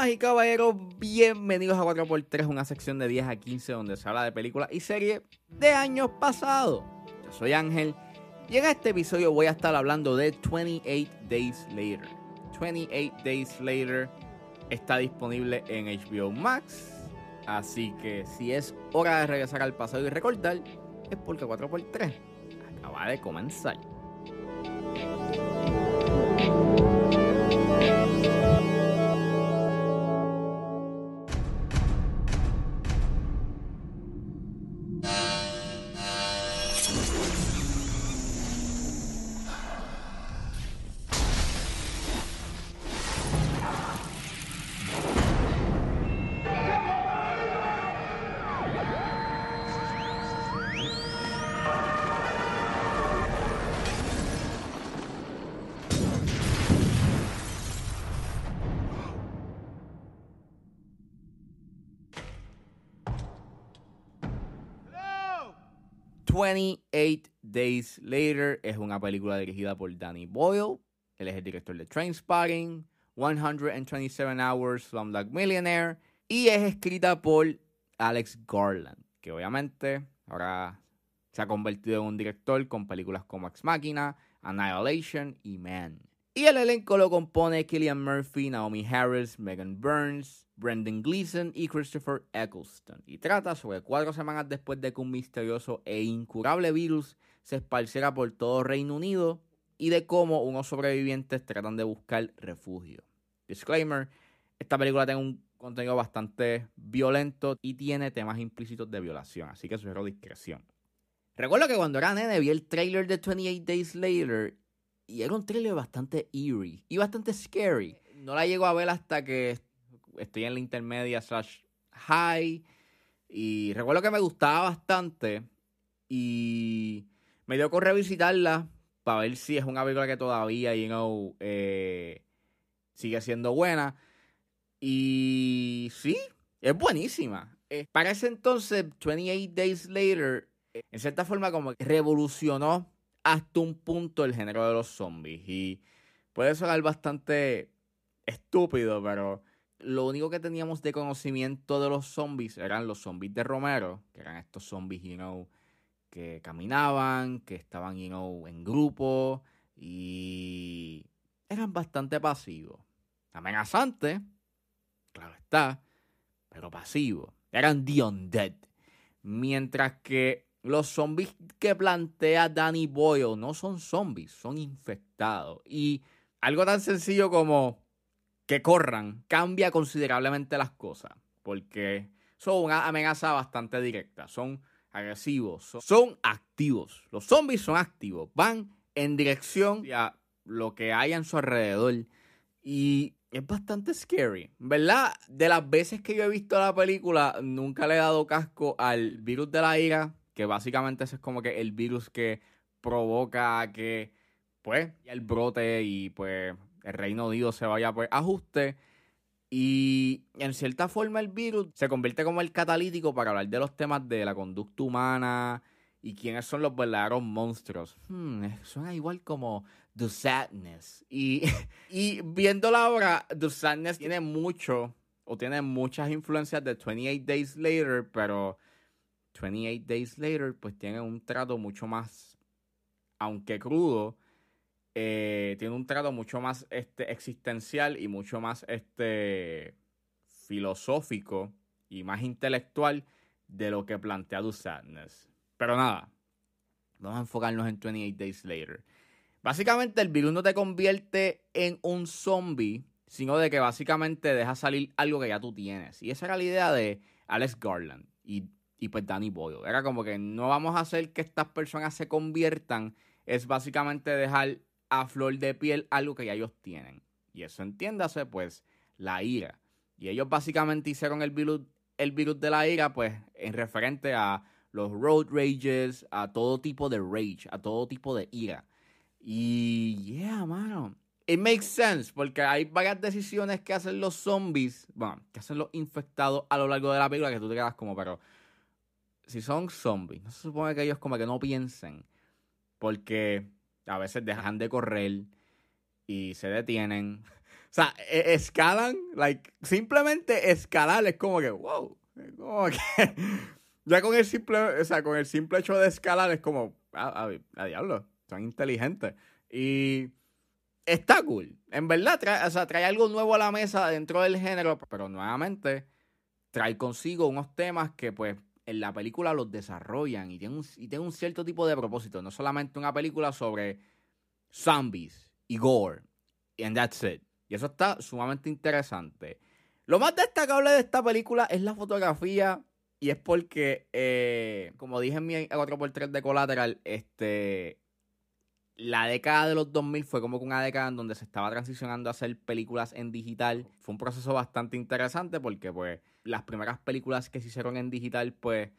Damas y caballeros, bienvenidos a 4x3, una sección de 10 a 15 donde se habla de películas y series de años pasados. Yo soy Ángel y en este episodio voy a estar hablando de 28 Days Later. 28 Days Later está disponible en HBO Max, así que si es hora de regresar al pasado y recordar, es porque 4x3 acaba de comenzar. 28 Days Later es una película dirigida por Danny Boyle. Él es el director de Trainspotting, 127 Hours, Slumdog Millionaire. Y es escrita por Alex Garland, que obviamente ahora se ha convertido en un director con películas como Ex Machina, Annihilation y Man. Y el elenco lo compone Killian Murphy, Naomi Harris, Megan Burns, Brendan Gleeson y Christopher Eccleston. Y trata sobre cuatro semanas después de que un misterioso e incurable virus se esparciera por todo Reino Unido y de cómo unos sobrevivientes tratan de buscar refugio. Disclaimer, esta película tiene un contenido bastante violento y tiene temas implícitos de violación, así que sugiero discreción. Recuerdo que cuando era nene vi el trailer de 28 Days Later y era un trailer bastante eerie y bastante scary. No la llego a ver hasta que estoy en la intermedia slash high. Y recuerdo que me gustaba bastante. Y me dio con revisitarla para ver si es una película que todavía, you know, eh, sigue siendo buena. Y sí, es buenísima. Eh, para ese entonces, 28 Days Later, eh, en cierta forma como revolucionó hasta un punto el género de los zombies. Y puede sonar bastante estúpido, pero lo único que teníamos de conocimiento de los zombies eran los zombies de Romero, que eran estos zombies, you know, que caminaban, que estaban, you know, en grupo y eran bastante pasivos. Amenazantes, claro está, pero pasivos. Eran the undead. Mientras que los zombies que plantea Danny Boyle no son zombies, son infectados. Y algo tan sencillo como que corran cambia considerablemente las cosas. Porque son una amenaza bastante directa. Son agresivos, son, activos. Los zombies son activos. Van en dirección a lo que hay en su alrededor. Y es bastante scary. ¿Verdad? De las veces que yo he visto la película, nunca le he dado casco al virus de la ira. Que básicamente ese es como que el virus que provoca que, pues, el brote y pues el Reino Unido se vaya pues ajuste. Y en cierta forma el virus se convierte como el catalítico para hablar de los temas de la conducta humana y quiénes son los verdaderos monstruos. Hmm, suena igual como The Sadness. Y, y viendo la obra, The Sadness tiene mucho o tiene muchas influencias de 28 Days Later, pero 28 Days Later pues tiene un trato mucho más, aunque crudo, eh, tiene un trato mucho más este, existencial y mucho más este, filosófico y más intelectual de lo que plantea The Sadness. Pero nada, vamos a enfocarnos en 28 Days Later. Básicamente el virus no te convierte en un zombie, sino de que básicamente deja salir algo que ya tú tienes. Y esa era la idea de Alex Garland y, y pues Danny Boyle. Era como que no vamos a hacer que estas personas se conviertan, es básicamente dejar a flor de piel algo que ya ellos tienen. Y eso entiéndase, pues, la ira. Y ellos básicamente hicieron el virus, el virus de la ira, pues, en referente a los road rages, a todo tipo de rage, a todo tipo de ira. Y, yeah, mano. It makes sense, porque hay varias decisiones que hacen los zombies, bueno, que hacen los infectados a lo largo de la película que tú te quedas como, pero si son zombies, no se supone que ellos como que no piensen, porque a veces dejan de correr y se detienen, sea, e, escalan, like, simplemente escalar es como que, wow. Como que, ya con el simple, o sea, con el simple hecho de escalar es como, a, a, diablo, son inteligentes. Y está cool. En verdad, o sea, trae algo nuevo a la mesa dentro del género, pero nuevamente trae consigo unos temas que pues en la película los desarrollan y tienen un, cierto tipo de propósito. No solamente una película sobre zombies y gore. And that's it. Y eso está sumamente interesante. Lo más destacable de esta película es la fotografía. Y es porque, eh, como dije en mi 4x3 de Collateral, este, la década de los 2000 fue como que una década en donde se estaba transicionando a hacer películas en digital. Fue un proceso bastante interesante porque pues las primeras películas que se hicieron en digital pues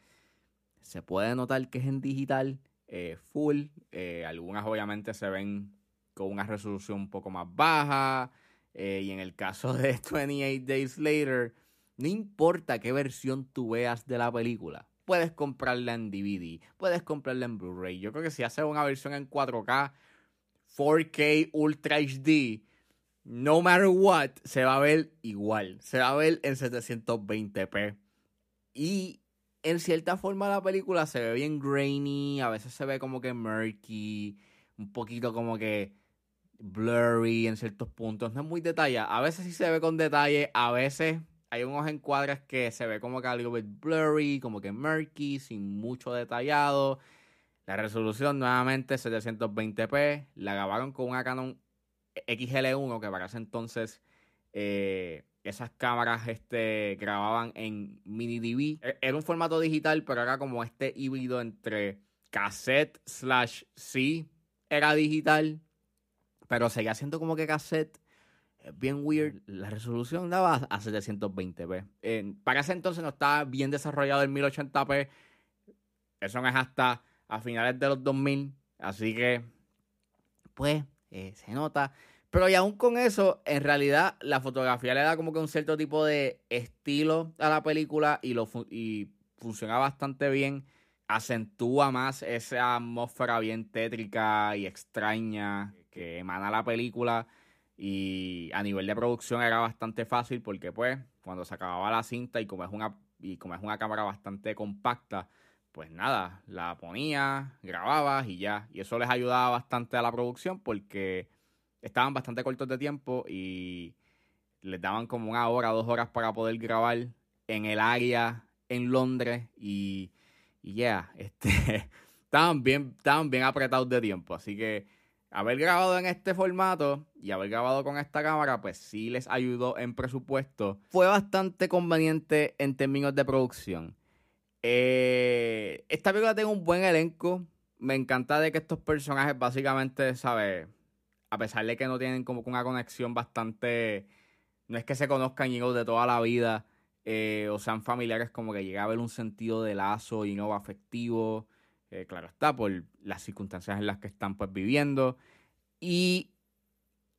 se puede notar que es en digital eh, full. Eh, algunas obviamente se ven con una resolución un poco más baja. Eh, y en el caso de 28 Days Later, no importa qué versión tú veas de la película puedes comprarla en DVD, puedes comprarla en Blu-ray. Yo creo que si haces una versión en 4K, 4K Ultra HD, no matter what, se va a ver igual. Se va a ver en 720p. Y en cierta forma la película se ve bien grainy, a veces se ve como que murky, un poquito como que blurry en ciertos puntos. No es muy detallada. A veces sí se ve con detalle, a veces hay unos encuadres que se ve como que algo blurry, como que murky, sin mucho detallado. La resolución nuevamente 720p. La grabaron con una Canon XL1 que para ese entonces eh, esas cámaras este, grababan en mini DV. E, era un formato digital, pero era como este híbrido entre cassette slash C. Era digital, pero seguía siendo como que cassette es bien weird. La resolución daba a 720p. para ese entonces no estaba bien desarrollado el 1080p. Eso no es hasta a finales de los 2000. Así que, pues, eh, se nota. Pero y aún con eso, en realidad la fotografía le da como que un cierto tipo de estilo a la película y, lo y funciona bastante bien. Acentúa más esa atmósfera bien tétrica y extraña que emana la película. Y a nivel de producción era bastante fácil porque pues cuando se acababa la cinta y como es una, y como es una cámara bastante compacta, pues nada, la ponía, grababas y ya. Y eso les ayudaba bastante a la producción porque estaban bastante cortos de tiempo y les daban como una hora, dos horas para poder grabar en el área en Londres y, y ya, este, estaban, bien, estaban bien apretados de tiempo. Así que haber grabado en este formato y haber grabado con esta cámara, pues sí les ayudó en presupuesto. Fue bastante conveniente en términos de producción. Eh, esta película tiene un buen elenco. Me encanta de que estos personajes básicamente, ¿sabes? A pesar de que no tienen como una conexión bastante... No es que se conozcan y de toda la vida eh, o sean familiares, como que llega a haber un sentido de lazo y no afectivo. Eh, claro está, por las circunstancias en las que están pues viviendo. Y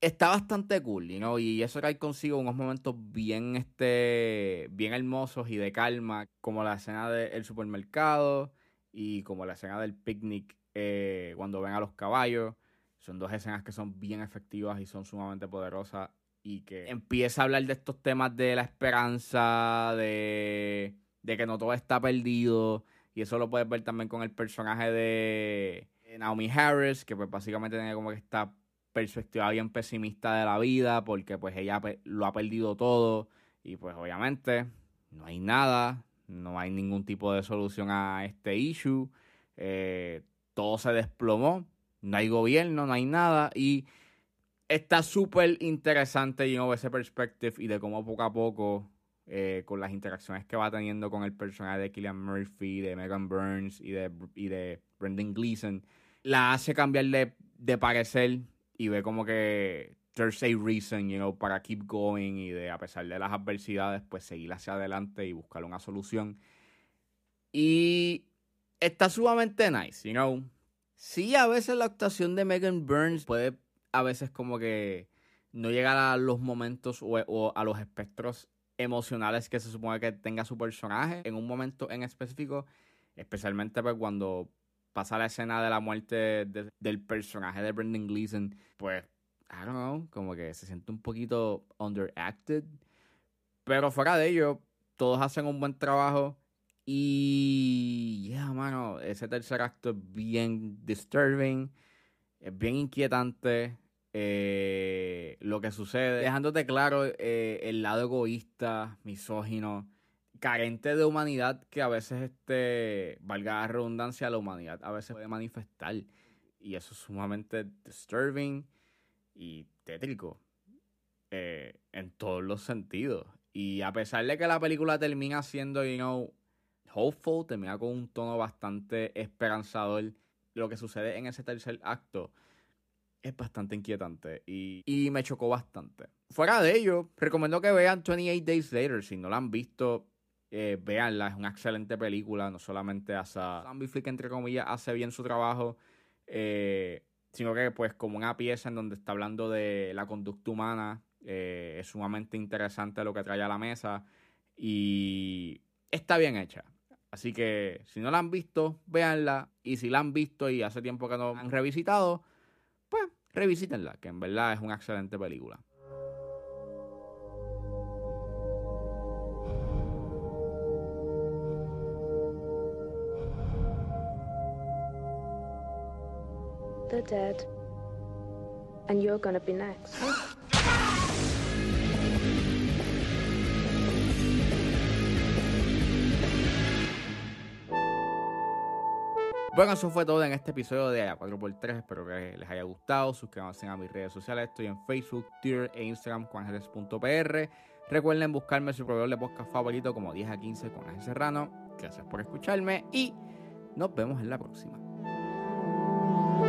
está bastante cool, ¿no? Y eso trae consigo unos momentos bien, este, bien hermosos y de calma, como la escena del supermercado y como la escena del picnic eh, cuando ven a los caballos. Son dos escenas que son bien efectivas y son sumamente poderosas y que empieza a hablar de estos temas de la esperanza, de, de que no todo está perdido, y eso lo puedes ver también con el personaje de Naomi Harris, que pues básicamente tiene como que esta perspectiva bien pesimista de la vida, porque pues ella lo ha perdido todo. Y pues obviamente no hay nada, no hay ningún tipo de solución a este issue. Eh, todo se desplomó, no hay gobierno, no hay nada. Y está súper interesante, know, ese perspective y de cómo poco a poco eh, con las interacciones que va teniendo con el personaje de Killian Murphy, de Megan Burns y de, y de Brendan Gleeson, la hace cambiar de, de parecer y ve como que there's a reason, you know, para keep going y de a pesar de las adversidades, pues seguir hacia adelante y buscar una solución. Y está sumamente nice, you know. Sí, a veces la actuación de Megan Burns puede a veces como que no llegar a los momentos o a los espectros emocionales que se supone que tenga su personaje en un momento en específico, especialmente pues cuando pasa la escena de la muerte del personaje de Brendan Gleeson, pues I don't know, como que se siente un poquito underacted. Pero fuera de ello, todos hacen un buen trabajo. Y, yeah, mano, ese tercer acto es bien disturbing, es bien inquietante. Eh, lo que sucede, dejándote claro eh, el lado egoísta, misógino, carente de humanidad que a veces, este, valga la redundancia, la humanidad a veces puede manifestar. Y eso es sumamente disturbing y tétrico eh, en todos los sentidos. Y a pesar de que la película termina siendo, you know, hopeful, termina con un tono bastante esperanzador, lo que sucede en ese tercer acto es bastante inquietante y, y, me chocó bastante. Fuera de ello, recomiendo que vean 28 Days Later. Si no la han visto, eh, véanla. Es una excelente película. No solamente hace Zombie Flick, entre comillas, hace bien su trabajo, eh, sino que, pues, como una pieza en donde está hablando de la conducta humana. Eh, es sumamente interesante lo que trae a la mesa y está bien hecha. Así que si no la han visto, véanla. Y si la han visto y hace tiempo que no han revisitado, pues revisítenla, que en verdad es una excelente película. They're dead. And you're gonna be next. Bueno, eso fue todo en este episodio de A4x3. Espero que les haya gustado. Suscríbanse a mis redes sociales. Estoy en Facebook, Twitter e Instagram con Ángeles.pr. Recuerden buscarme su proveedor de podcast favorito como 10 a 15 con Ángel Serrano. Gracias por escucharme y nos vemos en la próxima.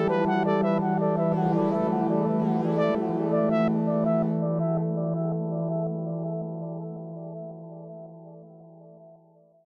Música